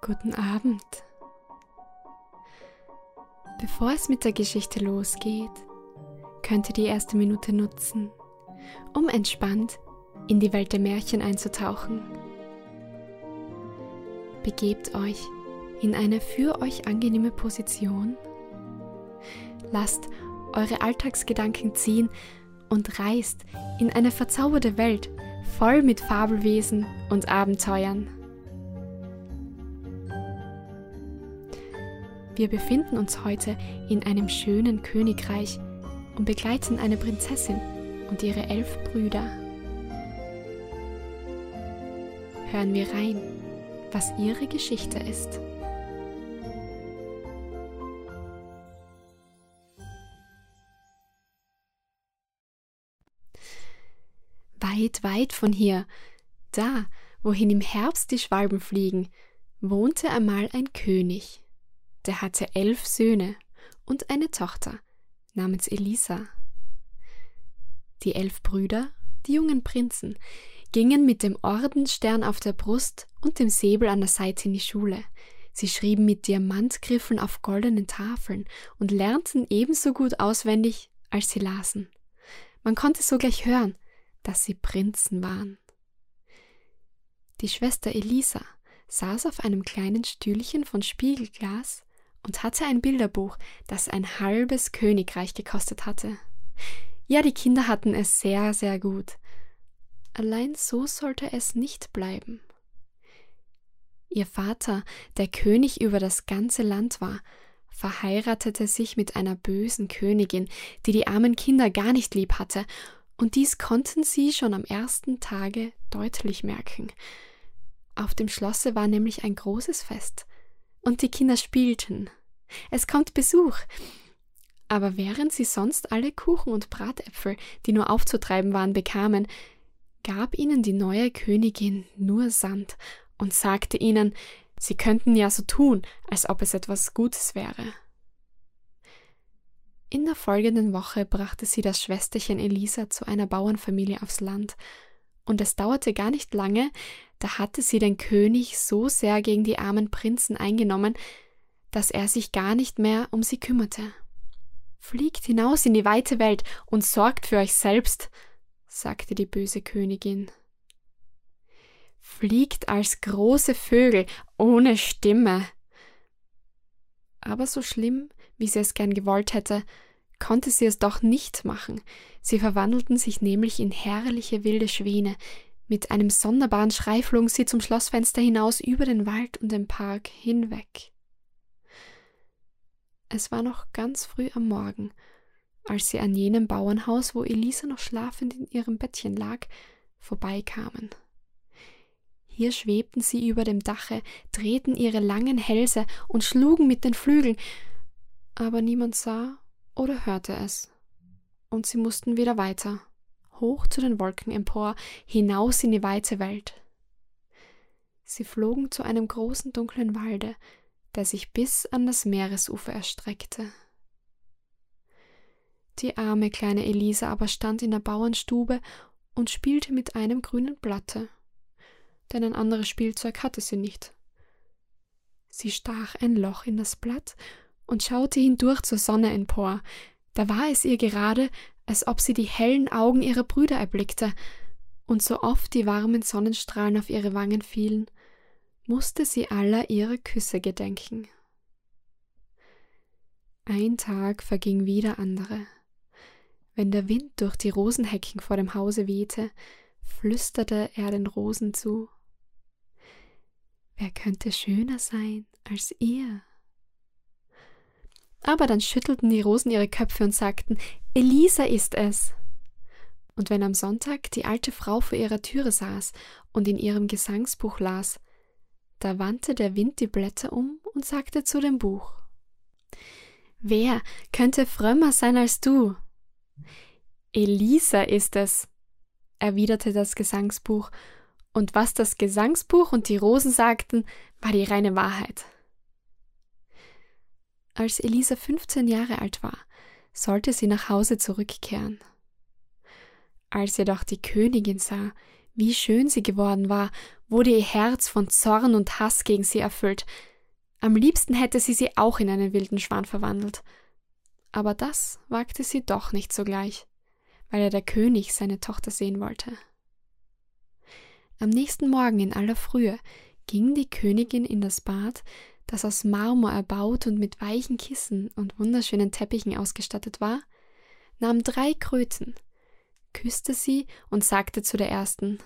Guten Abend. Bevor es mit der Geschichte losgeht, könnt ihr die erste Minute nutzen, um entspannt in die Welt der Märchen einzutauchen. Begebt euch in eine für euch angenehme Position. Lasst eure Alltagsgedanken ziehen und reist in eine verzauberte Welt voll mit Fabelwesen und Abenteuern. Wir befinden uns heute in einem schönen Königreich und begleiten eine Prinzessin und ihre elf Brüder. Hören wir rein, was ihre Geschichte ist. Weit, weit von hier, da, wohin im Herbst die Schwalben fliegen, wohnte einmal ein König. Der hatte elf Söhne und eine Tochter namens Elisa. Die elf Brüder, die jungen Prinzen, gingen mit dem Ordensstern auf der Brust und dem Säbel an der Seite in die Schule. Sie schrieben mit Diamantgriffeln auf goldenen Tafeln und lernten ebenso gut auswendig, als sie lasen. Man konnte sogleich hören, dass sie Prinzen waren. Die Schwester Elisa saß auf einem kleinen Stühlchen von Spiegelglas und hatte ein Bilderbuch, das ein halbes Königreich gekostet hatte. Ja, die Kinder hatten es sehr, sehr gut. Allein so sollte es nicht bleiben. Ihr Vater, der König über das ganze Land war, verheiratete sich mit einer bösen Königin, die die armen Kinder gar nicht lieb hatte und dies konnten sie schon am ersten Tage deutlich merken. Auf dem Schlosse war nämlich ein großes Fest, und die Kinder spielten. Es kommt Besuch. Aber während sie sonst alle Kuchen und Bratäpfel, die nur aufzutreiben waren, bekamen, gab ihnen die neue Königin nur Sand und sagte ihnen, sie könnten ja so tun, als ob es etwas Gutes wäre. In der folgenden Woche brachte sie das Schwesterchen Elisa zu einer Bauernfamilie aufs Land, und es dauerte gar nicht lange, da hatte sie den König so sehr gegen die armen Prinzen eingenommen, dass er sich gar nicht mehr um sie kümmerte. Fliegt hinaus in die weite Welt und sorgt für euch selbst, sagte die böse Königin. Fliegt als große Vögel ohne Stimme. Aber so schlimm wie sie es gern gewollt hätte, konnte sie es doch nicht machen. Sie verwandelten sich nämlich in herrliche wilde Schwäne. Mit einem sonderbaren Schrei flogen sie zum Schlossfenster hinaus über den Wald und den Park hinweg. Es war noch ganz früh am Morgen, als sie an jenem Bauernhaus, wo Elisa noch schlafend in ihrem Bettchen lag, vorbeikamen. Hier schwebten sie über dem Dache, drehten ihre langen Hälse und schlugen mit den Flügeln, aber niemand sah oder hörte es. Und sie mussten wieder weiter, hoch zu den Wolken empor, hinaus in die weite Welt. Sie flogen zu einem großen dunklen Walde, der sich bis an das Meeresufer erstreckte. Die arme kleine Elisa aber stand in der Bauernstube und spielte mit einem grünen Blatte, denn ein anderes Spielzeug hatte sie nicht. Sie stach ein Loch in das Blatt und schaute hindurch zur Sonne empor. Da war es ihr gerade, als ob sie die hellen Augen ihrer Brüder erblickte, und so oft die warmen Sonnenstrahlen auf ihre Wangen fielen, musste sie aller ihre Küsse gedenken. Ein Tag verging wie der andere. Wenn der Wind durch die Rosenhecken vor dem Hause wehte, flüsterte er den Rosen zu. Wer könnte schöner sein als ihr? Aber dann schüttelten die Rosen ihre Köpfe und sagten, Elisa ist es. Und wenn am Sonntag die alte Frau vor ihrer Türe saß und in ihrem Gesangsbuch las, da wandte der Wind die Blätter um und sagte zu dem Buch Wer könnte frömmer sein als du? Elisa ist es, erwiderte das Gesangsbuch, und was das Gesangsbuch und die Rosen sagten, war die reine Wahrheit. Als Elisa 15 Jahre alt war, sollte sie nach Hause zurückkehren. Als jedoch die Königin sah, wie schön sie geworden war, wurde ihr Herz von Zorn und Hass gegen sie erfüllt. Am liebsten hätte sie sie auch in einen wilden Schwan verwandelt. Aber das wagte sie doch nicht sogleich, weil er der König seine Tochter sehen wollte. Am nächsten Morgen in aller Frühe ging die Königin in das Bad, das aus Marmor erbaut und mit weichen Kissen und wunderschönen Teppichen ausgestattet war, nahm drei Kröten, küsste sie und sagte zu der ersten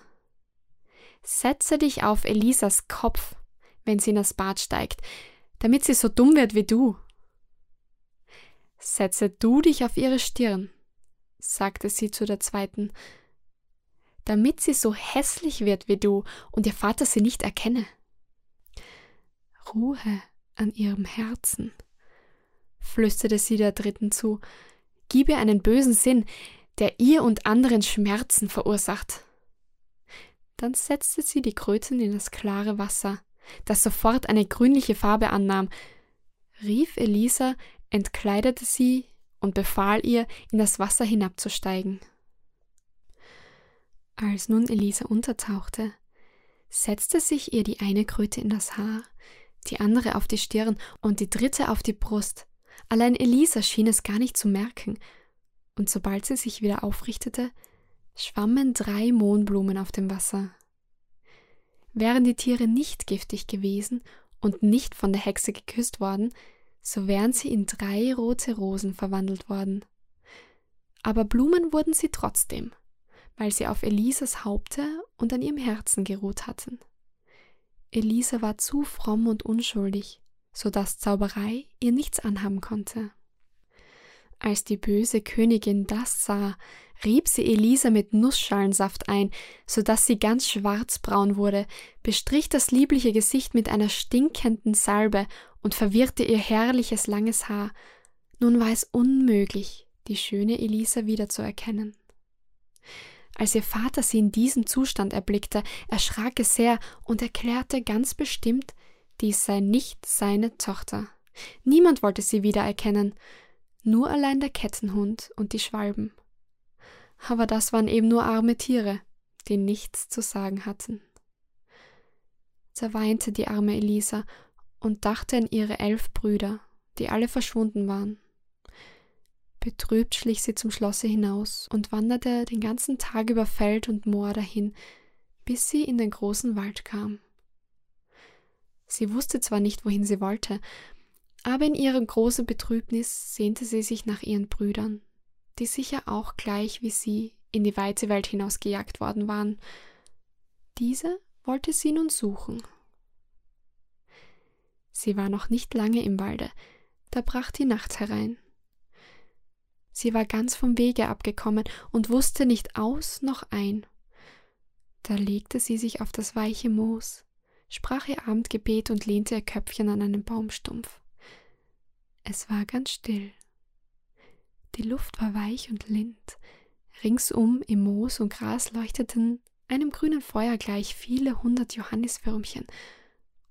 Setze dich auf Elisas Kopf, wenn sie in das Bad steigt, damit sie so dumm wird wie du. Setze du dich auf ihre Stirn, sagte sie zu der zweiten, damit sie so hässlich wird wie du und ihr Vater sie nicht erkenne. Ruhe an ihrem Herzen, flüsterte sie der dritten zu, gib ihr einen bösen Sinn, der ihr und anderen Schmerzen verursacht. Dann setzte sie die Kröten in das klare Wasser, das sofort eine grünliche Farbe annahm, rief Elisa, entkleidete sie und befahl ihr, in das Wasser hinabzusteigen. Als nun Elisa untertauchte, setzte sich ihr die eine Kröte in das Haar, die andere auf die Stirn und die dritte auf die Brust. Allein Elisa schien es gar nicht zu merken, und sobald sie sich wieder aufrichtete, schwammen drei Mohnblumen auf dem Wasser. Wären die Tiere nicht giftig gewesen und nicht von der Hexe geküsst worden, so wären sie in drei rote Rosen verwandelt worden. Aber Blumen wurden sie trotzdem, weil sie auf Elisas Haupte und an ihrem Herzen geruht hatten. Elisa war zu fromm und unschuldig, so dass Zauberei ihr nichts anhaben konnte. Als die böse Königin das sah, rieb sie Elisa mit Nussschalensaft ein, so dass sie ganz schwarzbraun wurde, bestrich das liebliche Gesicht mit einer stinkenden Salbe und verwirrte ihr herrliches langes Haar. Nun war es unmöglich, die schöne Elisa wiederzuerkennen. Als ihr Vater sie in diesem Zustand erblickte, erschrak er sehr und erklärte ganz bestimmt, dies sei nicht seine Tochter. Niemand wollte sie wiedererkennen, nur allein der Kettenhund und die Schwalben. Aber das waren eben nur arme Tiere, die nichts zu sagen hatten. Da weinte die arme Elisa und dachte an ihre elf Brüder, die alle verschwunden waren. Betrübt schlich sie zum Schlosse hinaus und wanderte den ganzen Tag über Feld und Moor dahin, bis sie in den großen Wald kam. Sie wusste zwar nicht, wohin sie wollte, aber in ihrer großen Betrübnis sehnte sie sich nach ihren Brüdern, die sicher auch gleich wie sie in die weite Welt hinausgejagt worden waren. Diese wollte sie nun suchen. Sie war noch nicht lange im Walde, da brach die Nacht herein. Sie war ganz vom Wege abgekommen und wusste nicht aus noch ein. Da legte sie sich auf das weiche Moos, sprach ihr Abendgebet und lehnte ihr Köpfchen an einen Baumstumpf. Es war ganz still. Die Luft war weich und lind. Ringsum im Moos und Gras leuchteten einem grünen Feuer gleich viele hundert Johanniswürmchen,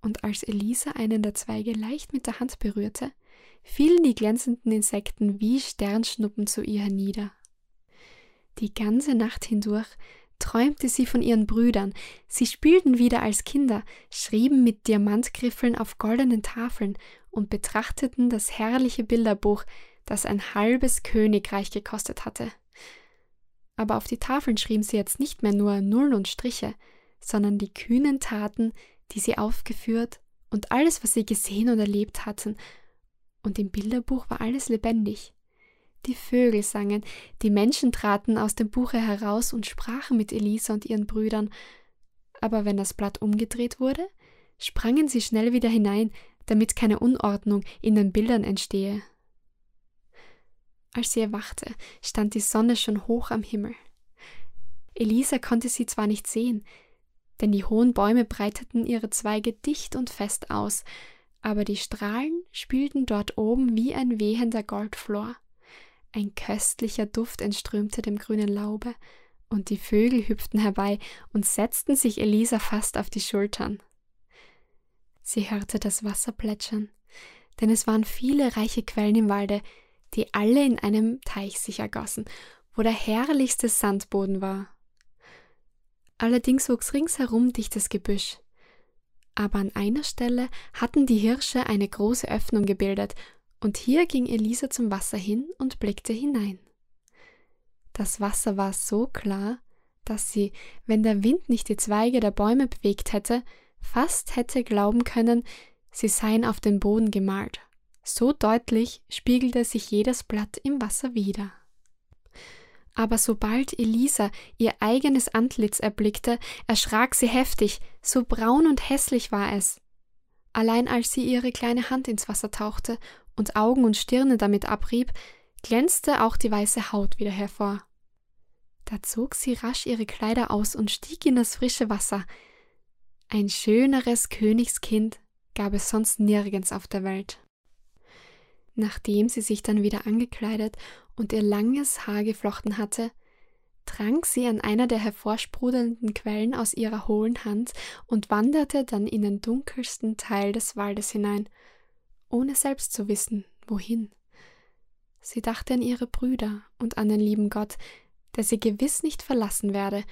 und als Elisa einen der Zweige leicht mit der Hand berührte, fielen die glänzenden Insekten wie Sternschnuppen zu ihr hernieder. Die ganze Nacht hindurch träumte sie von ihren Brüdern, sie spielten wieder als Kinder, schrieben mit Diamantgriffeln auf goldenen Tafeln und betrachteten das herrliche Bilderbuch, das ein halbes Königreich gekostet hatte. Aber auf die Tafeln schrieben sie jetzt nicht mehr nur Nullen und Striche, sondern die kühnen Taten, die sie aufgeführt und alles, was sie gesehen und erlebt hatten, und im Bilderbuch war alles lebendig. Die Vögel sangen, die Menschen traten aus dem Buche heraus und sprachen mit Elisa und ihren Brüdern, aber wenn das Blatt umgedreht wurde, sprangen sie schnell wieder hinein, damit keine Unordnung in den Bildern entstehe. Als sie erwachte, stand die Sonne schon hoch am Himmel. Elisa konnte sie zwar nicht sehen, denn die hohen Bäume breiteten ihre Zweige dicht und fest aus, aber die Strahlen spielten dort oben wie ein wehender Goldflor. Ein köstlicher Duft entströmte dem grünen Laube, und die Vögel hüpften herbei und setzten sich Elisa fast auf die Schultern. Sie hörte das Wasser plätschern, denn es waren viele reiche Quellen im Walde, die alle in einem Teich sich ergossen, wo der herrlichste Sandboden war. Allerdings wuchs ringsherum dichtes Gebüsch. Aber an einer Stelle hatten die Hirsche eine große Öffnung gebildet, und hier ging Elisa zum Wasser hin und blickte hinein. Das Wasser war so klar, dass sie, wenn der Wind nicht die Zweige der Bäume bewegt hätte, fast hätte glauben können, sie seien auf den Boden gemalt. So deutlich spiegelte sich jedes Blatt im Wasser wider. Aber sobald Elisa ihr eigenes Antlitz erblickte, erschrak sie heftig, so braun und hässlich war es. Allein als sie ihre kleine Hand ins Wasser tauchte und Augen und Stirne damit abrieb, glänzte auch die weiße Haut wieder hervor. Da zog sie rasch ihre Kleider aus und stieg in das frische Wasser. Ein schöneres Königskind gab es sonst nirgends auf der Welt. Nachdem sie sich dann wieder angekleidet und ihr langes Haar geflochten hatte, trank sie an einer der hervorsprudelnden Quellen aus ihrer hohlen Hand und wanderte dann in den dunkelsten Teil des Waldes hinein, ohne selbst zu wissen, wohin. Sie dachte an ihre Brüder und an den lieben Gott, der sie gewiss nicht verlassen werde,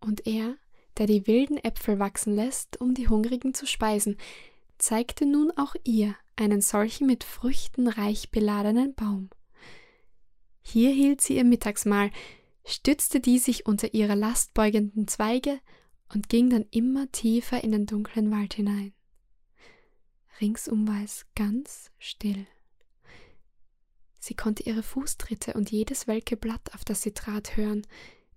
und er, der die wilden Äpfel wachsen lässt, um die Hungrigen zu speisen, zeigte nun auch ihr einen solchen mit Früchten reich beladenen Baum. Hier hielt sie ihr Mittagsmahl, stützte die sich unter ihrer Last beugenden Zweige und ging dann immer tiefer in den dunklen Wald hinein. Ringsum war es ganz still. Sie konnte ihre Fußtritte und jedes welke Blatt, auf das sie trat, hören.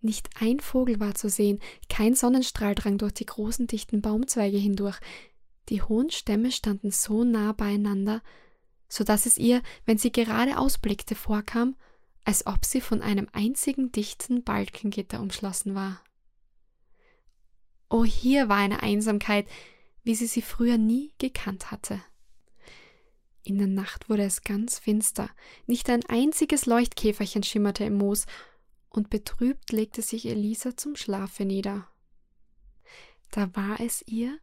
Nicht ein Vogel war zu sehen, kein Sonnenstrahl drang durch die großen dichten Baumzweige hindurch. Die hohen Stämme standen so nah beieinander, so dass es ihr, wenn sie gerade ausblickte, vorkam, als ob sie von einem einzigen dichten Balkengitter umschlossen war. Oh, hier war eine Einsamkeit, wie sie sie früher nie gekannt hatte. In der Nacht wurde es ganz finster, nicht ein einziges Leuchtkäferchen schimmerte im Moos, und betrübt legte sich Elisa zum Schlafe nieder. Da war es ihr,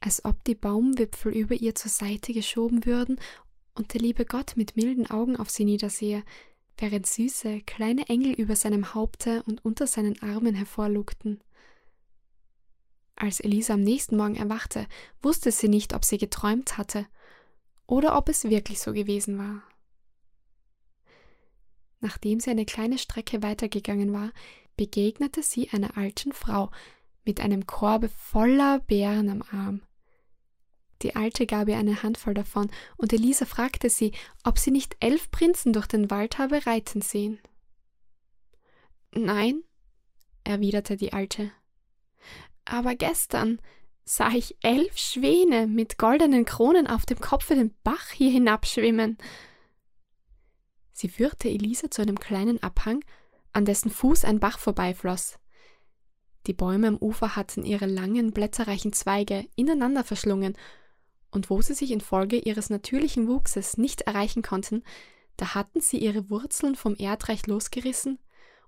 als ob die Baumwipfel über ihr zur Seite geschoben würden und der liebe Gott mit milden Augen auf sie niedersehe, während süße, kleine Engel über seinem Haupte und unter seinen Armen hervorlugten. Als Elisa am nächsten Morgen erwachte, wusste sie nicht, ob sie geträumt hatte oder ob es wirklich so gewesen war. Nachdem sie eine kleine Strecke weitergegangen war, begegnete sie einer alten Frau mit einem Korbe voller Beeren am Arm. Die Alte gab ihr eine Handvoll davon, und Elisa fragte sie, ob sie nicht elf Prinzen durch den Wald habe reiten sehen. Nein, erwiderte die Alte. Aber gestern, sah ich elf Schwäne mit goldenen Kronen auf dem Kopfe den Bach hier hinabschwimmen. Sie führte Elisa zu einem kleinen Abhang, an dessen Fuß ein Bach vorbeifloss. Die Bäume am Ufer hatten ihre langen, blätterreichen Zweige ineinander verschlungen, und wo sie sich infolge ihres natürlichen Wuchses nicht erreichen konnten, da hatten sie ihre Wurzeln vom Erdreich losgerissen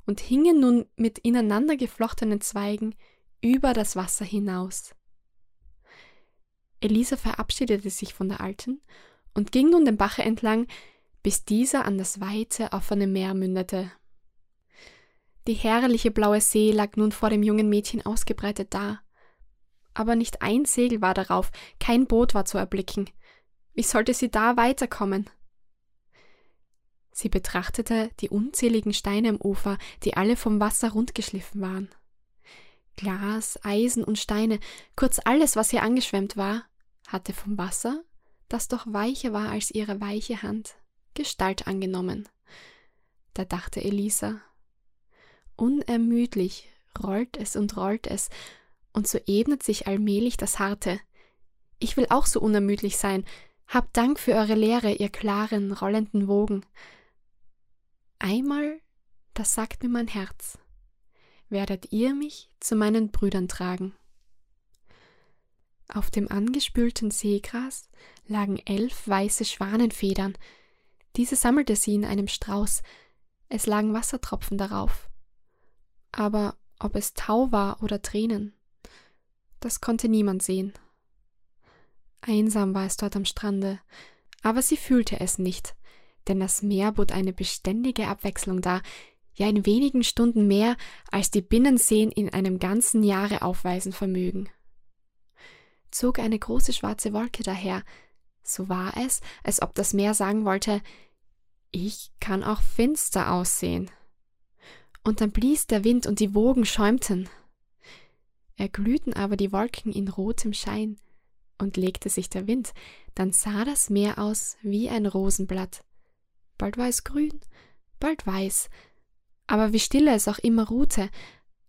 und hingen nun mit ineinander geflochtenen Zweigen über das Wasser hinaus. Elisa verabschiedete sich von der Alten und ging nun den Bache entlang, bis dieser an das weite, offene Meer mündete. Die herrliche blaue See lag nun vor dem jungen Mädchen ausgebreitet da. Aber nicht ein Segel war darauf, kein Boot war zu erblicken. Wie sollte sie da weiterkommen? Sie betrachtete die unzähligen Steine am Ufer, die alle vom Wasser rundgeschliffen waren. Glas, Eisen und Steine, kurz alles, was hier angeschwemmt war, hatte vom Wasser, das doch weicher war als ihre weiche Hand, Gestalt angenommen. Da dachte Elisa, unermüdlich rollt es und rollt es, und so ebnet sich allmählich das Harte. Ich will auch so unermüdlich sein. Habt Dank für eure Lehre, ihr klaren, rollenden Wogen. Einmal, das sagt mir mein Herz, werdet ihr mich zu meinen Brüdern tragen. Auf dem angespülten Seegras lagen elf weiße Schwanenfedern. Diese sammelte sie in einem Strauß. Es lagen Wassertropfen darauf. Aber ob es Tau war oder Tränen, das konnte niemand sehen. Einsam war es dort am Strande, aber sie fühlte es nicht, denn das Meer bot eine beständige Abwechslung dar, ja in wenigen Stunden mehr, als die Binnenseen in einem ganzen Jahre aufweisen vermögen. Zog eine große schwarze Wolke daher, so war es, als ob das Meer sagen wollte, ich kann auch finster aussehen. Und dann blies der Wind und die Wogen schäumten. Erglühten aber die Wolken in rotem Schein, und legte sich der Wind, dann sah das Meer aus wie ein Rosenblatt. Bald war es grün, bald weiß, aber wie stille es auch immer ruhte,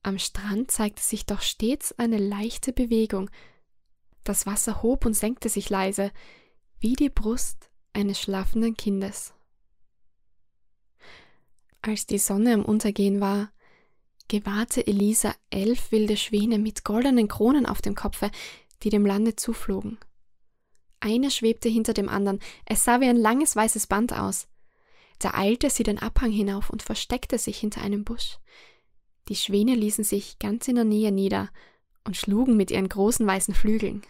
am Strand zeigte sich doch stets eine leichte Bewegung. Das Wasser hob und senkte sich leise, wie die Brust eines schlafenden Kindes. Als die Sonne am Untergehen war, gewahrte Elisa elf wilde Schwäne mit goldenen Kronen auf dem Kopfe, die dem Lande zuflogen. Eine schwebte hinter dem anderen, es sah wie ein langes weißes Band aus. Da eilte sie den Abhang hinauf und versteckte sich hinter einem Busch. Die Schwäne ließen sich ganz in der Nähe nieder und schlugen mit ihren großen weißen Flügeln.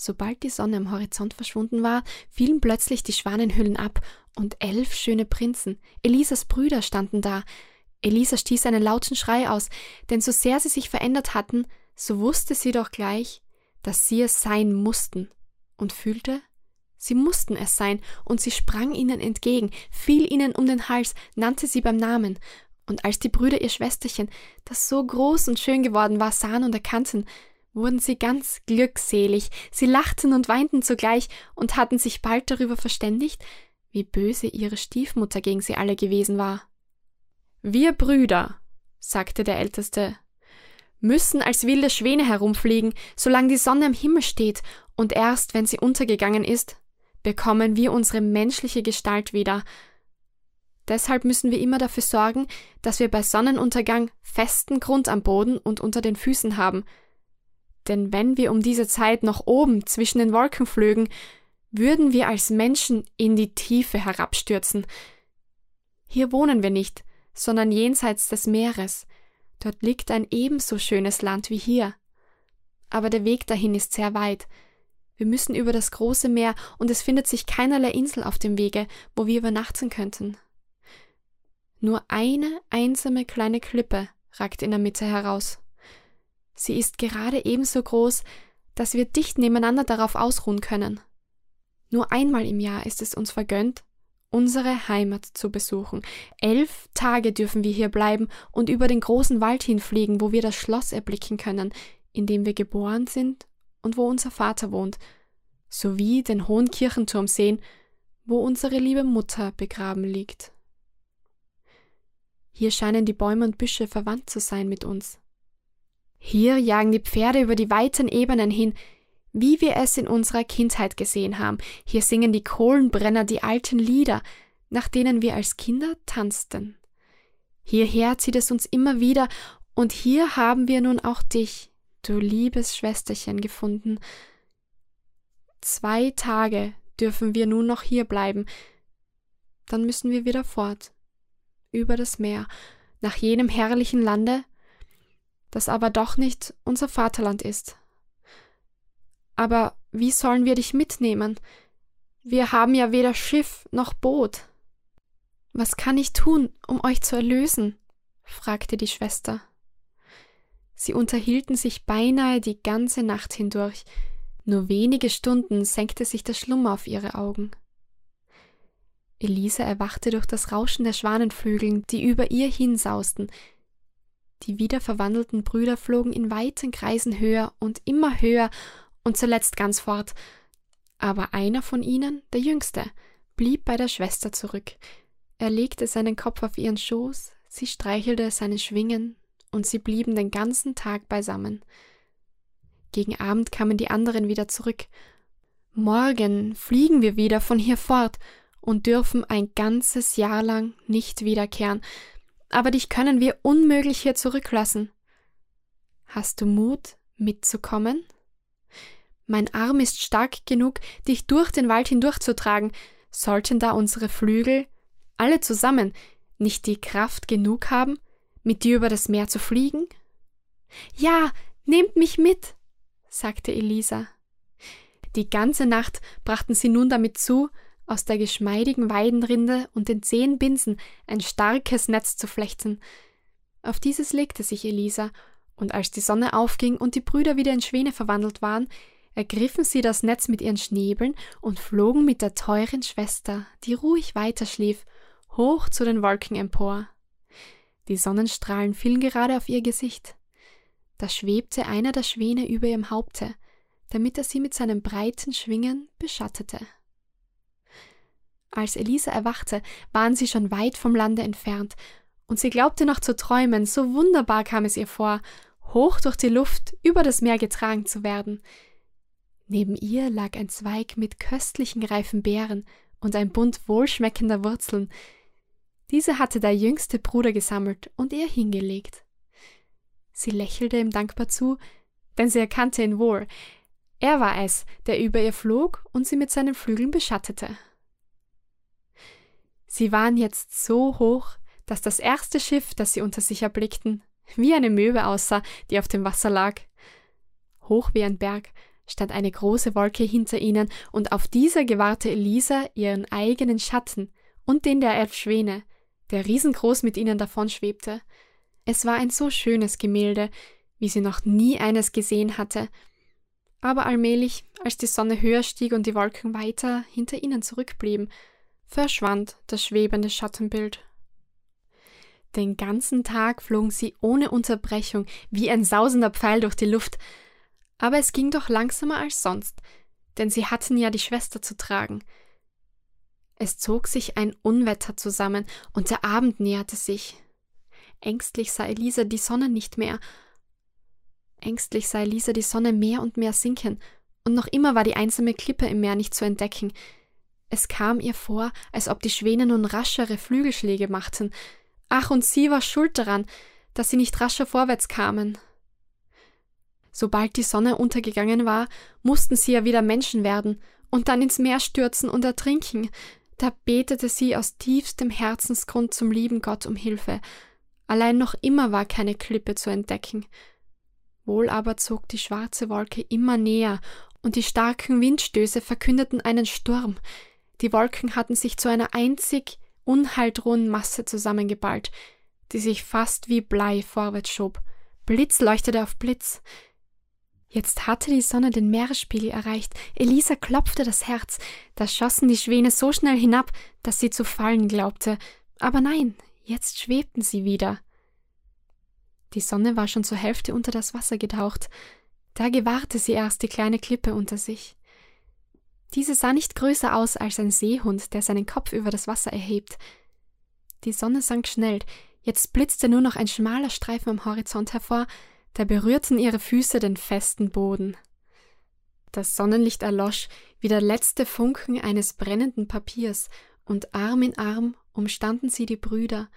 Sobald die Sonne am Horizont verschwunden war, fielen plötzlich die Schwanenhüllen ab und elf schöne Prinzen, Elisas Brüder, standen da. Elisa stieß einen lauten Schrei aus, denn so sehr sie sich verändert hatten, so wusste sie doch gleich, dass sie es sein mussten und fühlte, sie mussten es sein, und sie sprang ihnen entgegen, fiel ihnen um den Hals, nannte sie beim Namen, und als die Brüder ihr Schwesterchen, das so groß und schön geworden war, sahen und erkannten, wurden sie ganz glückselig, sie lachten und weinten zugleich und hatten sich bald darüber verständigt, wie böse ihre Stiefmutter gegen sie alle gewesen war. Wir Brüder, sagte der Älteste, müssen als wilde Schwäne herumfliegen, solange die Sonne am Himmel steht, und erst wenn sie untergegangen ist, bekommen wir unsere menschliche Gestalt wieder. Deshalb müssen wir immer dafür sorgen, dass wir bei Sonnenuntergang festen Grund am Boden und unter den Füßen haben. Denn wenn wir um diese Zeit noch oben zwischen den Wolken flögen, würden wir als Menschen in die Tiefe herabstürzen. Hier wohnen wir nicht, sondern jenseits des Meeres, Dort liegt ein ebenso schönes Land wie hier. Aber der Weg dahin ist sehr weit. Wir müssen über das große Meer und es findet sich keinerlei Insel auf dem Wege, wo wir übernachten könnten. Nur eine einsame kleine Klippe ragt in der Mitte heraus. Sie ist gerade ebenso groß, dass wir dicht nebeneinander darauf ausruhen können. Nur einmal im Jahr ist es uns vergönnt, unsere Heimat zu besuchen. Elf Tage dürfen wir hier bleiben und über den großen Wald hinfliegen, wo wir das Schloss erblicken können, in dem wir geboren sind und wo unser Vater wohnt, sowie den hohen Kirchenturm sehen, wo unsere liebe Mutter begraben liegt. Hier scheinen die Bäume und Büsche verwandt zu sein mit uns. Hier jagen die Pferde über die weiten Ebenen hin, wie wir es in unserer Kindheit gesehen haben. Hier singen die Kohlenbrenner die alten Lieder, nach denen wir als Kinder tanzten. Hierher zieht es uns immer wieder, und hier haben wir nun auch dich, du liebes Schwesterchen, gefunden. Zwei Tage dürfen wir nun noch hier bleiben, dann müssen wir wieder fort, über das Meer, nach jenem herrlichen Lande, das aber doch nicht unser Vaterland ist. Aber wie sollen wir dich mitnehmen? Wir haben ja weder Schiff noch Boot. Was kann ich tun, um euch zu erlösen? fragte die Schwester. Sie unterhielten sich beinahe die ganze Nacht hindurch, nur wenige Stunden senkte sich der Schlummer auf ihre Augen. Elisa erwachte durch das Rauschen der Schwanenflügeln, die über ihr hinsausten. Die wiederverwandelten Brüder flogen in weiten Kreisen höher und immer höher und zuletzt ganz fort. Aber einer von ihnen, der jüngste, blieb bei der Schwester zurück. Er legte seinen Kopf auf ihren Schoß, sie streichelte seine Schwingen, und sie blieben den ganzen Tag beisammen. Gegen Abend kamen die anderen wieder zurück. Morgen fliegen wir wieder von hier fort und dürfen ein ganzes Jahr lang nicht wiederkehren, aber dich können wir unmöglich hier zurücklassen. Hast du Mut, mitzukommen? Mein Arm ist stark genug, dich durch den Wald hindurchzutragen. Sollten da unsere Flügel, alle zusammen, nicht die Kraft genug haben, mit dir über das Meer zu fliegen? Ja, nehmt mich mit, sagte Elisa. Die ganze Nacht brachten sie nun damit zu, aus der geschmeidigen Weidenrinde und den zehn Binsen ein starkes Netz zu flechten. Auf dieses legte sich Elisa, und als die Sonne aufging und die Brüder wieder in Schwäne verwandelt waren, ergriffen sie das Netz mit ihren Schnäbeln und flogen mit der teuren Schwester, die ruhig weiterschlief, hoch zu den Wolken empor. Die Sonnenstrahlen fielen gerade auf ihr Gesicht. Da schwebte einer der Schwäne über ihrem Haupte, damit er sie mit seinen breiten Schwingen beschattete. Als Elisa erwachte, waren sie schon weit vom Lande entfernt, und sie glaubte noch zu träumen, so wunderbar kam es ihr vor, hoch durch die Luft über das Meer getragen zu werden. Neben ihr lag ein Zweig mit köstlichen reifen Beeren und ein Bund wohlschmeckender Wurzeln. Diese hatte der jüngste Bruder gesammelt und ihr hingelegt. Sie lächelte ihm dankbar zu, denn sie erkannte ihn wohl. Er war es, der über ihr flog und sie mit seinen Flügeln beschattete. Sie waren jetzt so hoch, dass das erste Schiff, das sie unter sich erblickten, wie eine Möwe aussah, die auf dem Wasser lag. Hoch wie ein Berg stand eine große Wolke hinter ihnen, und auf dieser gewahrte Elisa ihren eigenen Schatten und den der elf Schwäne, der riesengroß mit ihnen davonschwebte. Es war ein so schönes Gemälde, wie sie noch nie eines gesehen hatte. Aber allmählich, als die Sonne höher stieg und die Wolken weiter hinter ihnen zurückblieben, verschwand das schwebende Schattenbild. Den ganzen Tag flogen sie ohne Unterbrechung wie ein sausender Pfeil durch die Luft, aber es ging doch langsamer als sonst, denn sie hatten ja die Schwester zu tragen. Es zog sich ein Unwetter zusammen, und der Abend näherte sich. Ängstlich sah Elisa die Sonne nicht mehr. Ängstlich sah Elisa die Sonne mehr und mehr sinken, und noch immer war die einsame Klippe im Meer nicht zu entdecken. Es kam ihr vor, als ob die Schwäne nun raschere Flügelschläge machten. Ach, und sie war schuld daran, dass sie nicht rascher vorwärts kamen. Sobald die Sonne untergegangen war, mussten sie ja wieder Menschen werden und dann ins Meer stürzen und ertrinken. Da betete sie aus tiefstem Herzensgrund zum lieben Gott um Hilfe. Allein noch immer war keine Klippe zu entdecken. Wohl aber zog die schwarze Wolke immer näher, und die starken Windstöße verkündeten einen Sturm. Die Wolken hatten sich zu einer einzig unheildrohen Masse zusammengeballt, die sich fast wie Blei vorwärts schob. Blitz leuchtete auf Blitz. Jetzt hatte die Sonne den Meeresspiegel erreicht. Elisa klopfte das Herz. Da schossen die Schwäne so schnell hinab, dass sie zu fallen glaubte. Aber nein, jetzt schwebten sie wieder. Die Sonne war schon zur Hälfte unter das Wasser getaucht. Da gewahrte sie erst die kleine Klippe unter sich. Diese sah nicht größer aus als ein Seehund, der seinen Kopf über das Wasser erhebt. Die Sonne sank schnell, jetzt blitzte nur noch ein schmaler Streifen am Horizont hervor, da berührten ihre Füße den festen Boden. Das Sonnenlicht erlosch wie der letzte Funken eines brennenden Papiers, und Arm in Arm umstanden sie die Brüder.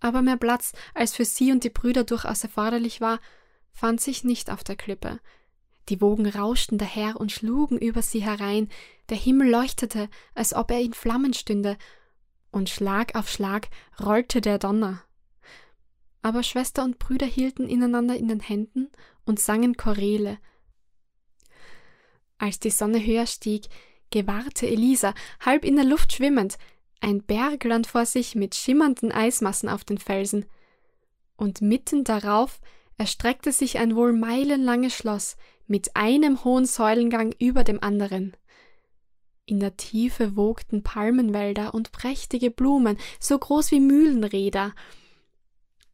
Aber mehr Platz, als für sie und die Brüder durchaus erforderlich war, fand sich nicht auf der Klippe. Die Wogen rauschten daher und schlugen über sie herein, der Himmel leuchtete, als ob er in Flammen stünde, und Schlag auf Schlag rollte der Donner. Aber Schwester und Brüder hielten ineinander in den Händen und sangen Choräle. Als die Sonne höher stieg, gewahrte Elisa, halb in der Luft schwimmend, ein Bergland vor sich mit schimmernden Eismassen auf den Felsen. Und mitten darauf erstreckte sich ein wohl meilenlanges Schloss, mit einem hohen Säulengang über dem anderen. In der Tiefe wogten Palmenwälder und prächtige Blumen, so groß wie Mühlenräder.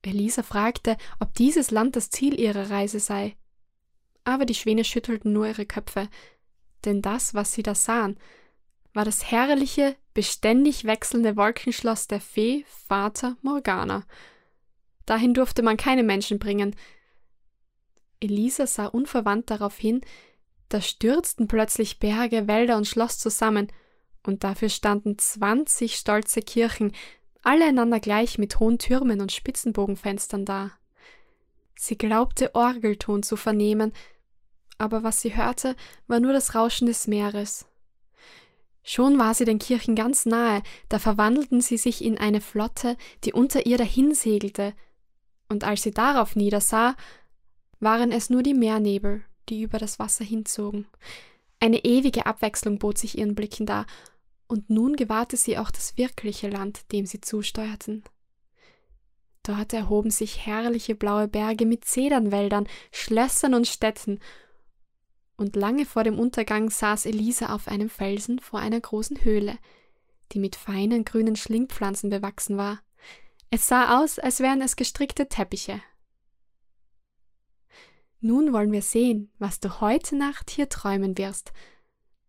Elisa fragte, ob dieses Land das Ziel ihrer Reise sei. Aber die Schwäne schüttelten nur ihre Köpfe, denn das, was sie da sahen, war das herrliche, beständig wechselnde Wolkenschloss der Fee Vater Morgana. Dahin durfte man keine Menschen bringen, Elisa sah unverwandt darauf hin, da stürzten plötzlich Berge, Wälder und Schloss zusammen, und dafür standen zwanzig stolze Kirchen, alle einander gleich mit hohen Türmen und Spitzenbogenfenstern da. Sie glaubte Orgelton zu vernehmen, aber was sie hörte, war nur das Rauschen des Meeres. Schon war sie den Kirchen ganz nahe, da verwandelten sie sich in eine Flotte, die unter ihr dahinsegelte, und als sie darauf niedersah, waren es nur die Meernebel, die über das Wasser hinzogen. Eine ewige Abwechslung bot sich ihren Blicken dar, und nun gewahrte sie auch das wirkliche Land, dem sie zusteuerten. Dort erhoben sich herrliche blaue Berge mit Zedernwäldern, Schlössern und Städten, und lange vor dem Untergang saß Elisa auf einem Felsen vor einer großen Höhle, die mit feinen grünen Schlingpflanzen bewachsen war. Es sah aus, als wären es gestrickte Teppiche. Nun wollen wir sehen, was du heute Nacht hier träumen wirst,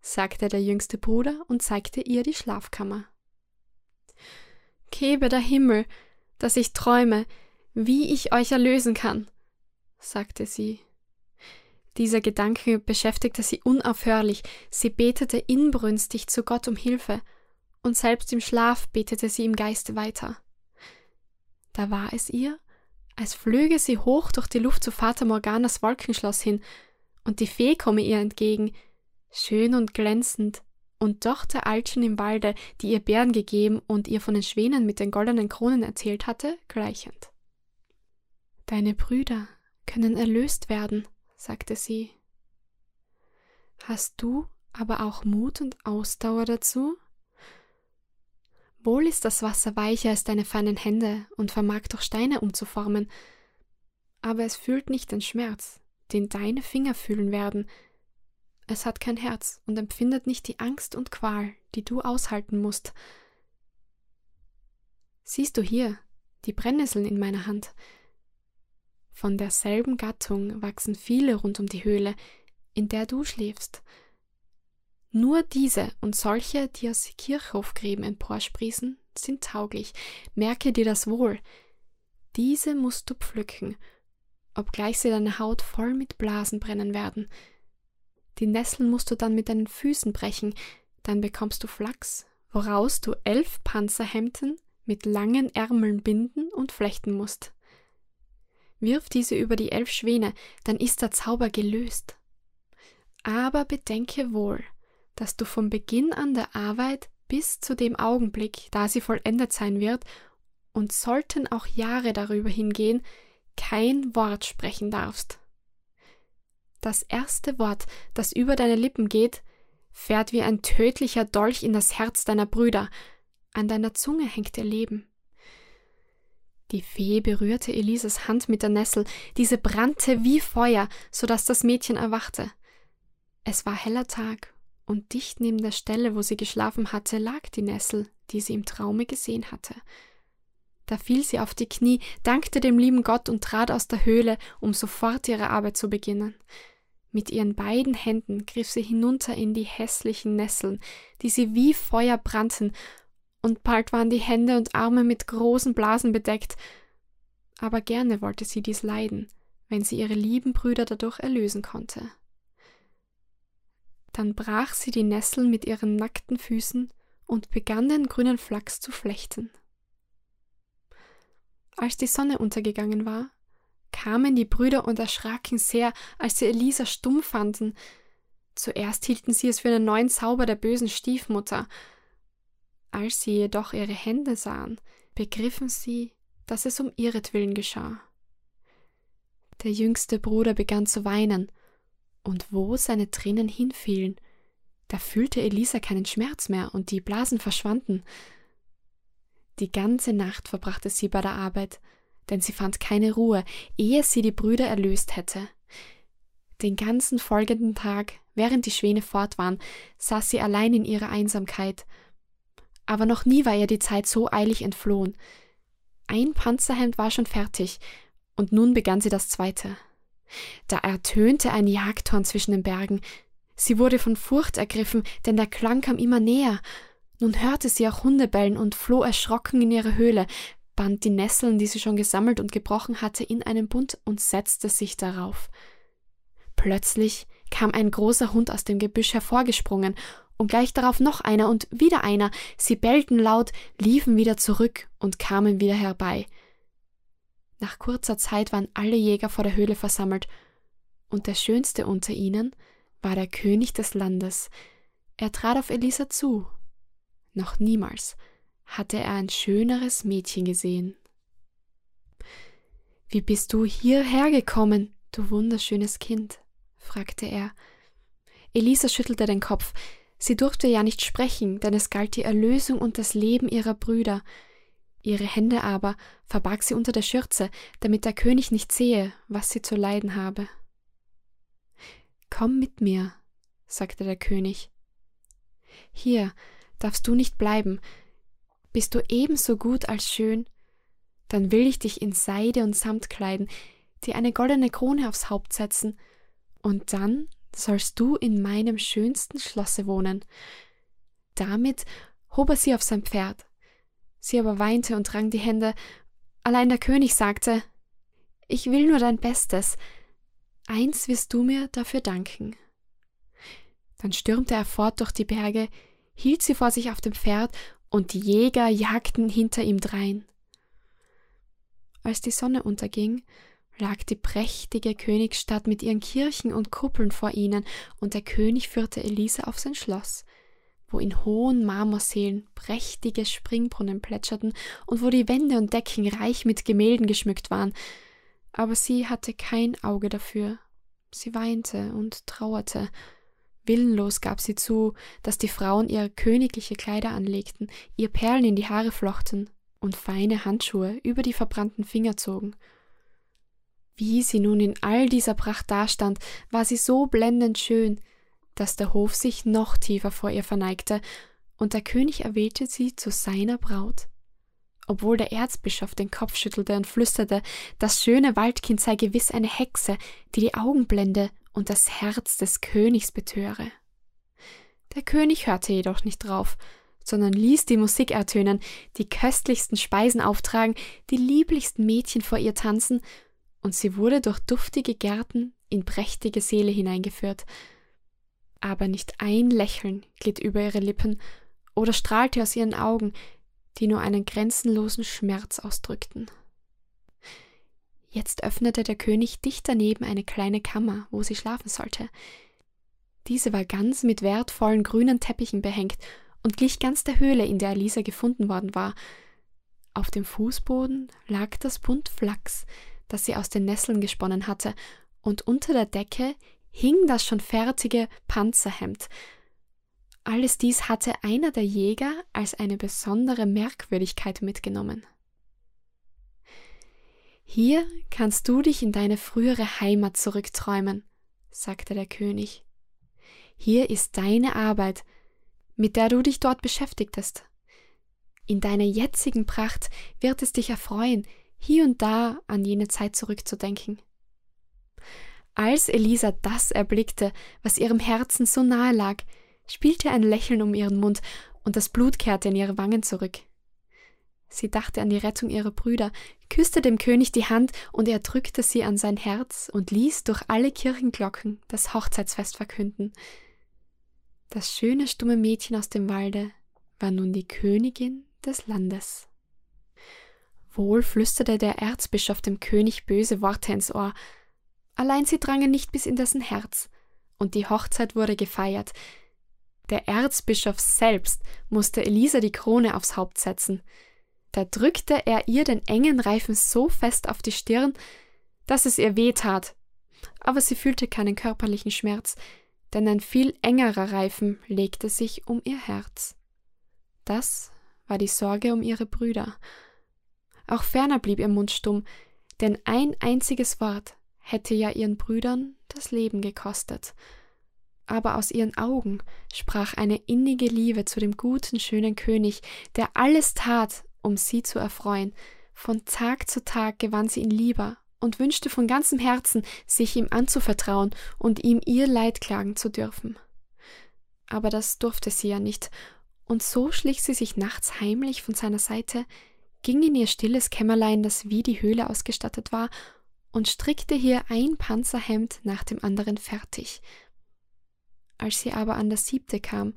sagte der jüngste Bruder und zeigte ihr die Schlafkammer. Gebe der Himmel, dass ich träume, wie ich euch erlösen kann, sagte sie. Dieser Gedanke beschäftigte sie unaufhörlich, sie betete inbrünstig zu Gott um Hilfe, und selbst im Schlaf betete sie im Geiste weiter. Da war es ihr, als flöge sie hoch durch die Luft zu Vater Morganas Wolkenschloss hin, und die Fee komme ihr entgegen, schön und glänzend, und doch der Altchen im Walde, die ihr Bären gegeben und ihr von den Schwänen mit den goldenen Kronen erzählt hatte, gleichend. Deine Brüder können erlöst werden, sagte sie. Hast du aber auch Mut und Ausdauer dazu? Wohl ist das Wasser weicher als deine feinen Hände und vermag doch Steine umzuformen, aber es fühlt nicht den Schmerz, den deine Finger fühlen werden. Es hat kein Herz und empfindet nicht die Angst und Qual, die du aushalten musst. Siehst du hier die Brennnesseln in meiner Hand? Von derselben Gattung wachsen viele rund um die Höhle, in der du schläfst. Nur diese und solche, die aus Kirchhofgräben emporsprießen, sind tauglich. Merke dir das wohl. Diese musst du pflücken, obgleich sie deine Haut voll mit Blasen brennen werden. Die Nesseln musst du dann mit deinen Füßen brechen, dann bekommst du Flachs, woraus du elf Panzerhemden mit langen Ärmeln binden und flechten musst. Wirf diese über die elf Schwäne, dann ist der Zauber gelöst. Aber bedenke wohl, dass du vom Beginn an der Arbeit bis zu dem Augenblick, da sie vollendet sein wird, und sollten auch Jahre darüber hingehen, kein Wort sprechen darfst. Das erste Wort, das über deine Lippen geht, fährt wie ein tödlicher Dolch in das Herz deiner Brüder, an deiner Zunge hängt ihr Leben. Die Fee berührte Elisas Hand mit der Nessel, diese brannte wie Feuer, so dass das Mädchen erwachte. Es war heller Tag, und dicht neben der Stelle, wo sie geschlafen hatte, lag die Nessel, die sie im Traume gesehen hatte. Da fiel sie auf die Knie, dankte dem lieben Gott und trat aus der Höhle, um sofort ihre Arbeit zu beginnen. Mit ihren beiden Händen griff sie hinunter in die hässlichen Nesseln, die sie wie Feuer brannten, und bald waren die Hände und Arme mit großen Blasen bedeckt. Aber gerne wollte sie dies leiden, wenn sie ihre lieben Brüder dadurch erlösen konnte. Dann brach sie die Nesseln mit ihren nackten Füßen und begann den grünen Flachs zu flechten. Als die Sonne untergegangen war, kamen die Brüder und erschraken sehr, als sie Elisa stumm fanden. Zuerst hielten sie es für einen neuen Zauber der bösen Stiefmutter. Als sie jedoch ihre Hände sahen, begriffen sie, dass es um ihretwillen geschah. Der jüngste Bruder begann zu weinen, und wo seine Tränen hinfielen, da fühlte Elisa keinen Schmerz mehr und die Blasen verschwanden. Die ganze Nacht verbrachte sie bei der Arbeit, denn sie fand keine Ruhe, ehe sie die Brüder erlöst hätte. Den ganzen folgenden Tag, während die Schwäne fort waren, saß sie allein in ihrer Einsamkeit. Aber noch nie war ihr die Zeit so eilig entflohen. Ein Panzerhemd war schon fertig, und nun begann sie das zweite. Da ertönte ein Jagdhorn zwischen den Bergen. Sie wurde von Furcht ergriffen, denn der Klang kam immer näher. Nun hörte sie auch Hunde bellen und floh erschrocken in ihre Höhle, band die Nesseln, die sie schon gesammelt und gebrochen hatte, in einen Bund und setzte sich darauf. Plötzlich kam ein großer Hund aus dem Gebüsch hervorgesprungen, und gleich darauf noch einer und wieder einer. Sie bellten laut, liefen wieder zurück und kamen wieder herbei. Nach kurzer Zeit waren alle Jäger vor der Höhle versammelt, und der schönste unter ihnen war der König des Landes. Er trat auf Elisa zu. Noch niemals hatte er ein schöneres Mädchen gesehen. Wie bist du hierher gekommen, du wunderschönes Kind? fragte er. Elisa schüttelte den Kopf. Sie durfte ja nicht sprechen, denn es galt die Erlösung und das Leben ihrer Brüder. Ihre Hände aber verbarg sie unter der Schürze, damit der König nicht sehe, was sie zu leiden habe. Komm mit mir, sagte der König. Hier darfst du nicht bleiben. Bist du ebenso gut als schön? Dann will ich dich in Seide und Samt kleiden, dir eine goldene Krone aufs Haupt setzen, und dann sollst du in meinem schönsten Schlosse wohnen. Damit hob er sie auf sein Pferd. Sie aber weinte und rang die Hände. Allein der König sagte Ich will nur dein Bestes. Eins wirst du mir dafür danken. Dann stürmte er fort durch die Berge, hielt sie vor sich auf dem Pferd, und die Jäger jagten hinter ihm drein. Als die Sonne unterging, lag die prächtige Königsstadt mit ihren Kirchen und Kuppeln vor ihnen, und der König führte Elise auf sein Schloss, wo in hohen Marmorsälen prächtige Springbrunnen plätscherten und wo die Wände und Decken reich mit Gemälden geschmückt waren. Aber sie hatte kein Auge dafür. Sie weinte und trauerte. Willenlos gab sie zu, dass die Frauen ihr königliche Kleider anlegten, ihr Perlen in die Haare flochten und feine Handschuhe über die verbrannten Finger zogen. Wie sie nun in all dieser Pracht dastand, war sie so blendend schön, dass der Hof sich noch tiefer vor ihr verneigte, und der König erwählte sie zu seiner Braut. Obwohl der Erzbischof den Kopf schüttelte und flüsterte, das schöne Waldkind sei gewiss eine Hexe, die die Augen blende und das Herz des Königs betöre. Der König hörte jedoch nicht drauf, sondern ließ die Musik ertönen, die köstlichsten Speisen auftragen, die lieblichsten Mädchen vor ihr tanzen und sie wurde durch duftige Gärten in prächtige Seele hineingeführt. Aber nicht ein Lächeln glitt über ihre Lippen oder strahlte aus ihren Augen, die nur einen grenzenlosen Schmerz ausdrückten. Jetzt öffnete der König dicht daneben eine kleine Kammer, wo sie schlafen sollte. Diese war ganz mit wertvollen grünen Teppichen behängt und glich ganz der Höhle, in der Elisa gefunden worden war. Auf dem Fußboden lag das Bund Flachs, das sie aus den Nesseln gesponnen hatte, und unter der Decke hing das schon fertige Panzerhemd. Alles dies hatte einer der Jäger als eine besondere Merkwürdigkeit mitgenommen. Hier kannst du dich in deine frühere Heimat zurückträumen, sagte der König. Hier ist deine Arbeit, mit der du dich dort beschäftigtest. In deiner jetzigen Pracht wird es dich erfreuen, hier und da an jene Zeit zurückzudenken. Als Elisa das erblickte, was ihrem Herzen so nahe lag, spielte ein Lächeln um ihren Mund und das Blut kehrte in ihre Wangen zurück. Sie dachte an die Rettung ihrer Brüder, küsste dem König die Hand und er drückte sie an sein Herz und ließ durch alle Kirchenglocken das Hochzeitsfest verkünden. Das schöne stumme Mädchen aus dem Walde war nun die Königin des Landes. Wohl flüsterte der Erzbischof dem König böse Worte ins Ohr, allein sie drangen nicht bis in dessen Herz, und die Hochzeit wurde gefeiert. Der Erzbischof selbst musste Elisa die Krone aufs Haupt setzen. Da drückte er ihr den engen Reifen so fest auf die Stirn, dass es ihr weh tat. Aber sie fühlte keinen körperlichen Schmerz, denn ein viel engerer Reifen legte sich um ihr Herz. Das war die Sorge um ihre Brüder. Auch ferner blieb ihr Mund stumm, denn ein einziges Wort hätte ja ihren Brüdern das Leben gekostet. Aber aus ihren Augen sprach eine innige Liebe zu dem guten, schönen König, der alles tat, um sie zu erfreuen. Von Tag zu Tag gewann sie ihn lieber und wünschte von ganzem Herzen, sich ihm anzuvertrauen und ihm ihr Leid klagen zu dürfen. Aber das durfte sie ja nicht, und so schlich sie sich nachts heimlich von seiner Seite, ging in ihr stilles Kämmerlein, das wie die Höhle ausgestattet war, und strickte hier ein Panzerhemd nach dem anderen fertig. Als sie aber an das siebte kam,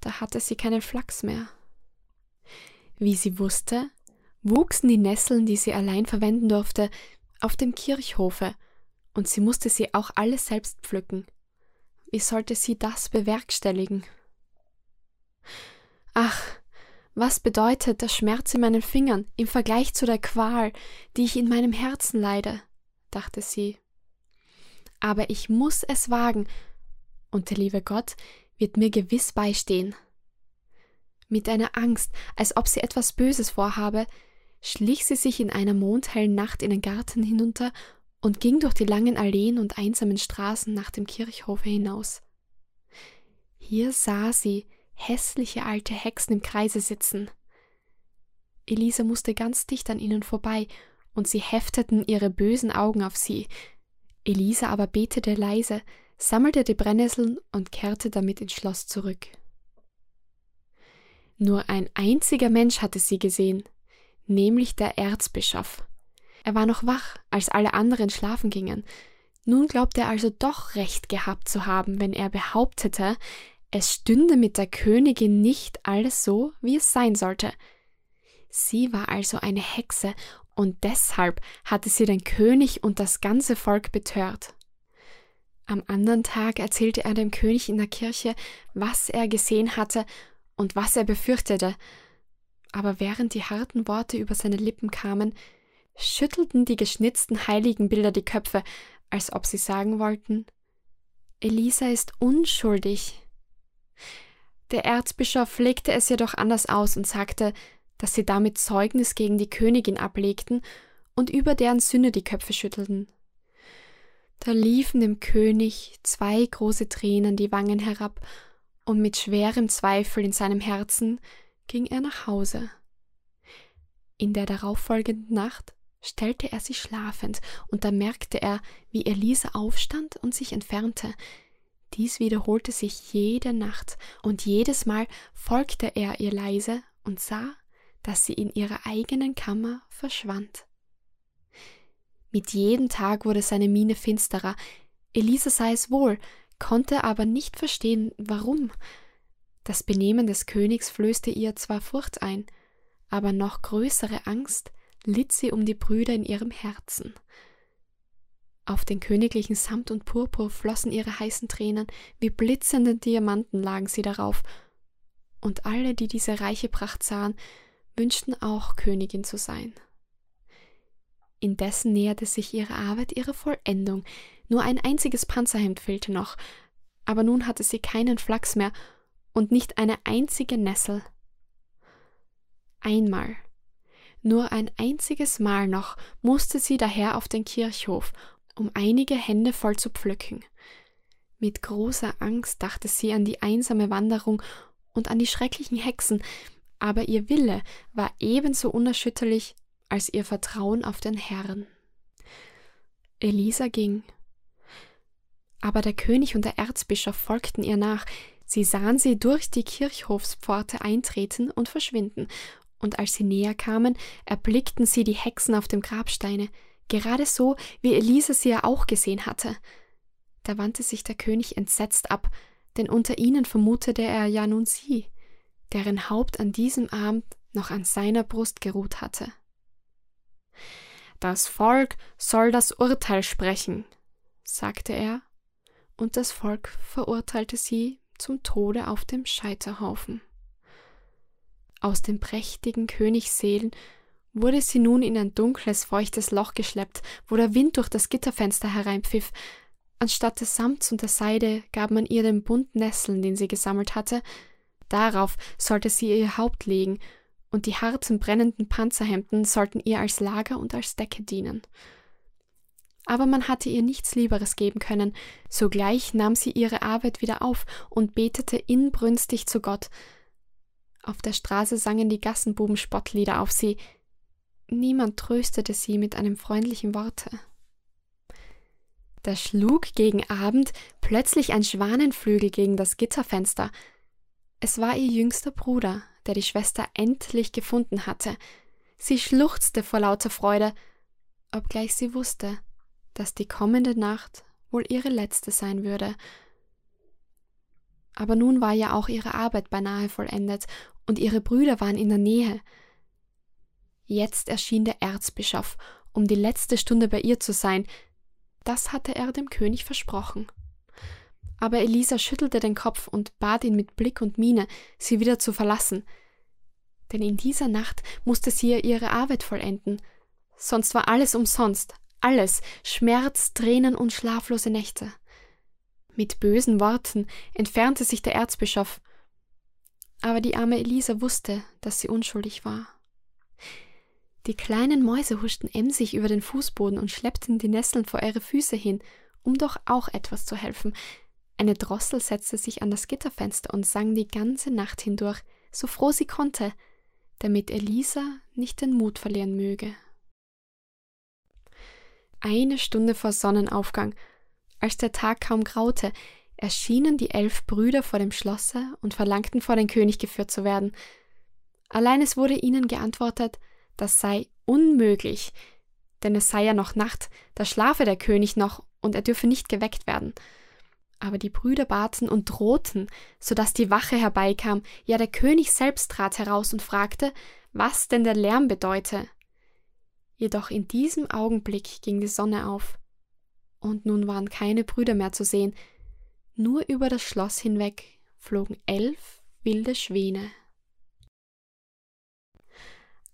da hatte sie keinen Flachs mehr. Wie sie wusste, wuchsen die Nesseln, die sie allein verwenden durfte, auf dem Kirchhofe, und sie musste sie auch alle selbst pflücken. Wie sollte sie das bewerkstelligen? Ach, was bedeutet der Schmerz in meinen Fingern im Vergleich zu der Qual, die ich in meinem Herzen leide? dachte sie. Aber ich muss es wagen, und der liebe Gott wird mir gewiss beistehen. Mit einer Angst, als ob sie etwas Böses vorhabe, schlich sie sich in einer mondhellen Nacht in den Garten hinunter und ging durch die langen Alleen und einsamen Straßen nach dem Kirchhofe hinaus. Hier sah sie hässliche alte Hexen im Kreise sitzen. Elisa musste ganz dicht an ihnen vorbei, und sie hefteten ihre bösen Augen auf sie. Elisa aber betete leise, sammelte die Brennnesseln und kehrte damit ins Schloss zurück. Nur ein einziger Mensch hatte sie gesehen, nämlich der Erzbischof. Er war noch wach, als alle anderen schlafen gingen. Nun glaubte er also doch recht gehabt zu haben, wenn er behauptete, es stünde mit der Königin nicht alles so, wie es sein sollte. Sie war also eine Hexe, und deshalb hatte sie den König und das ganze Volk betört. Am anderen Tag erzählte er dem König in der Kirche, was er gesehen hatte und was er befürchtete, aber während die harten Worte über seine Lippen kamen, schüttelten die geschnitzten Heiligenbilder die Köpfe, als ob sie sagen wollten Elisa ist unschuldig. Der Erzbischof legte es jedoch anders aus und sagte, dass sie damit Zeugnis gegen die Königin ablegten und über deren Sünde die Köpfe schüttelten. Da liefen dem König zwei große Tränen die Wangen herab, und mit schwerem Zweifel in seinem Herzen ging er nach Hause. In der darauffolgenden Nacht stellte er sich schlafend, und da merkte er, wie Elise aufstand und sich entfernte. Dies wiederholte sich jede Nacht, und jedes Mal folgte er ihr leise und sah, dass sie in ihrer eigenen Kammer verschwand. Mit jedem Tag wurde seine Miene finsterer. Elisa sah es wohl, konnte aber nicht verstehen, warum. Das Benehmen des Königs flößte ihr zwar Furcht ein, aber noch größere Angst litt sie um die Brüder in ihrem Herzen. Auf den königlichen Samt und Purpur flossen ihre heißen Tränen, wie blitzende Diamanten lagen sie darauf, und alle, die diese reiche Pracht sahen, wünschten auch Königin zu sein. Indessen näherte sich ihre Arbeit ihrer Vollendung. Nur ein einziges Panzerhemd fehlte noch, aber nun hatte sie keinen Flachs mehr und nicht eine einzige Nessel. Einmal, nur ein einziges Mal noch musste sie daher auf den Kirchhof, um einige Hände voll zu pflücken. Mit großer Angst dachte sie an die einsame Wanderung und an die schrecklichen Hexen, aber ihr Wille war ebenso unerschütterlich als ihr Vertrauen auf den Herrn. Elisa ging. Aber der König und der Erzbischof folgten ihr nach, sie sahen sie durch die Kirchhofspforte eintreten und verschwinden, und als sie näher kamen, erblickten sie die Hexen auf dem Grabsteine, gerade so, wie Elisa sie ja auch gesehen hatte. Da wandte sich der König entsetzt ab, denn unter ihnen vermutete er ja nun sie deren Haupt an diesem Abend noch an seiner Brust geruht hatte. Das Volk soll das Urteil sprechen, sagte er, und das Volk verurteilte sie zum Tode auf dem Scheiterhaufen. Aus den prächtigen Königsseelen wurde sie nun in ein dunkles, feuchtes Loch geschleppt, wo der Wind durch das Gitterfenster hereinpfiff. Anstatt des Samts und der Seide gab man ihr den Bund Nesseln, den sie gesammelt hatte, Darauf sollte sie ihr Haupt legen, und die harten, brennenden Panzerhemden sollten ihr als Lager und als Decke dienen. Aber man hatte ihr nichts Lieberes geben können. Sogleich nahm sie ihre Arbeit wieder auf und betete inbrünstig zu Gott. Auf der Straße sangen die Gassenbuben Spottlieder auf sie. Niemand tröstete sie mit einem freundlichen Worte. Da schlug gegen Abend plötzlich ein Schwanenflügel gegen das Gitterfenster. Es war ihr jüngster Bruder, der die Schwester endlich gefunden hatte. Sie schluchzte vor lauter Freude, obgleich sie wusste, dass die kommende Nacht wohl ihre letzte sein würde. Aber nun war ja auch ihre Arbeit beinahe vollendet, und ihre Brüder waren in der Nähe. Jetzt erschien der Erzbischof, um die letzte Stunde bei ihr zu sein. Das hatte er dem König versprochen aber Elisa schüttelte den Kopf und bat ihn mit Blick und Miene, sie wieder zu verlassen. Denn in dieser Nacht musste sie ihre Arbeit vollenden. Sonst war alles umsonst, alles Schmerz, Tränen und schlaflose Nächte. Mit bösen Worten entfernte sich der Erzbischof, aber die arme Elisa wusste, dass sie unschuldig war. Die kleinen Mäuse huschten emsig über den Fußboden und schleppten die Nesseln vor ihre Füße hin, um doch auch etwas zu helfen. Eine Drossel setzte sich an das Gitterfenster und sang die ganze Nacht hindurch, so froh sie konnte, damit Elisa nicht den Mut verlieren möge. Eine Stunde vor Sonnenaufgang, als der Tag kaum graute, erschienen die elf Brüder vor dem Schlosse und verlangten vor den König geführt zu werden. Allein es wurde ihnen geantwortet, das sei unmöglich, denn es sei ja noch Nacht, da schlafe der König noch und er dürfe nicht geweckt werden. Aber die Brüder baten und drohten, so dass die Wache herbeikam, ja der König selbst trat heraus und fragte, was denn der Lärm bedeute. Jedoch in diesem Augenblick ging die Sonne auf, und nun waren keine Brüder mehr zu sehen, nur über das Schloss hinweg flogen elf wilde Schwäne.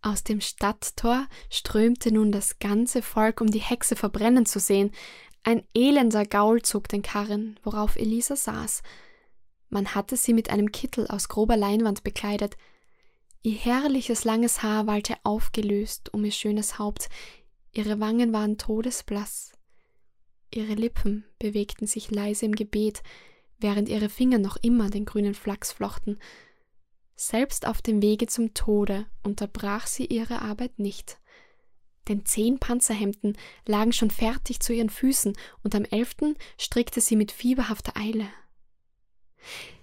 Aus dem Stadttor strömte nun das ganze Volk, um die Hexe verbrennen zu sehen. Ein elender Gaul zog den Karren, worauf Elisa saß. Man hatte sie mit einem Kittel aus grober Leinwand bekleidet. Ihr herrliches langes Haar wallte aufgelöst um ihr schönes Haupt, ihre Wangen waren todesblass. Ihre Lippen bewegten sich leise im Gebet, während ihre Finger noch immer den grünen Flachs flochten. Selbst auf dem Wege zum Tode unterbrach sie ihre Arbeit nicht. Denn zehn Panzerhemden lagen schon fertig zu ihren Füßen, und am elften strickte sie mit fieberhafter Eile.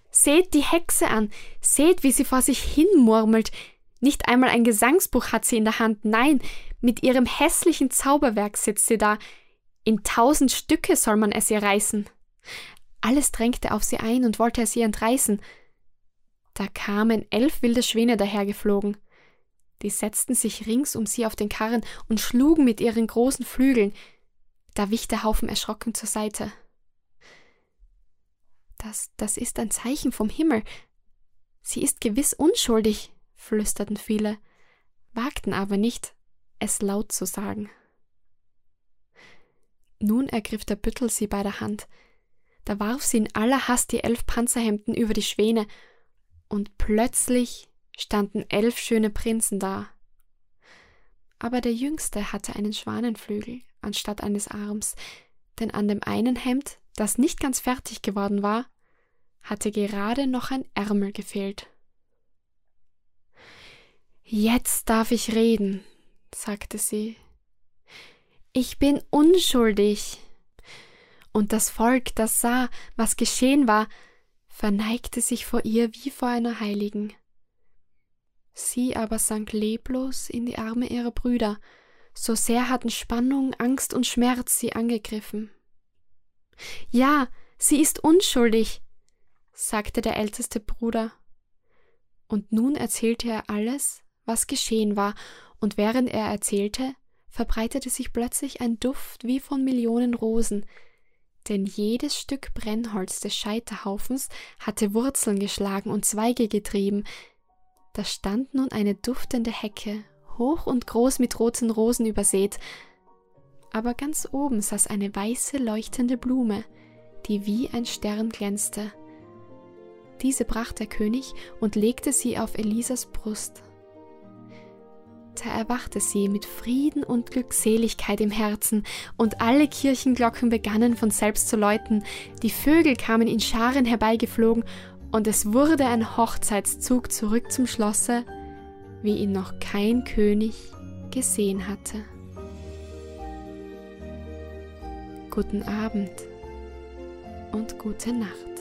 Seht die Hexe an, seht, wie sie vor sich hin murmelt. Nicht einmal ein Gesangsbuch hat sie in der Hand, nein, mit ihrem hässlichen Zauberwerk sitzt sie da. In tausend Stücke soll man es ihr reißen. Alles drängte auf sie ein und wollte es ihr entreißen, da kamen elf wilde Schwäne dahergeflogen. Die setzten sich rings um sie auf den Karren und schlugen mit ihren großen Flügeln. Da wich der Haufen erschrocken zur Seite. Das, das ist ein Zeichen vom Himmel. Sie ist gewiss unschuldig, flüsterten viele, wagten aber nicht, es laut zu sagen. Nun ergriff der Büttel sie bei der Hand. Da warf sie in aller Hast die elf Panzerhemden über die Schwäne und plötzlich standen elf schöne Prinzen da. Aber der jüngste hatte einen Schwanenflügel anstatt eines Arms, denn an dem einen Hemd, das nicht ganz fertig geworden war, hatte gerade noch ein Ärmel gefehlt. Jetzt darf ich reden, sagte sie. Ich bin unschuldig. Und das Volk, das sah, was geschehen war, verneigte sich vor ihr wie vor einer Heiligen. Sie aber sank leblos in die Arme ihrer Brüder, so sehr hatten Spannung, Angst und Schmerz sie angegriffen. Ja, sie ist unschuldig, sagte der älteste Bruder. Und nun erzählte er alles, was geschehen war, und während er erzählte, verbreitete sich plötzlich ein Duft wie von Millionen Rosen, denn jedes Stück Brennholz des Scheiterhaufens hatte Wurzeln geschlagen und Zweige getrieben. Da stand nun eine duftende Hecke, hoch und groß mit roten Rosen übersät, aber ganz oben saß eine weiße leuchtende Blume, die wie ein Stern glänzte. Diese brachte der König und legte sie auf Elisas Brust. Da erwachte sie mit Frieden und Glückseligkeit im Herzen, und alle Kirchenglocken begannen von selbst zu läuten, die Vögel kamen in Scharen herbeigeflogen, und es wurde ein Hochzeitszug zurück zum Schlosse, wie ihn noch kein König gesehen hatte. Guten Abend und gute Nacht.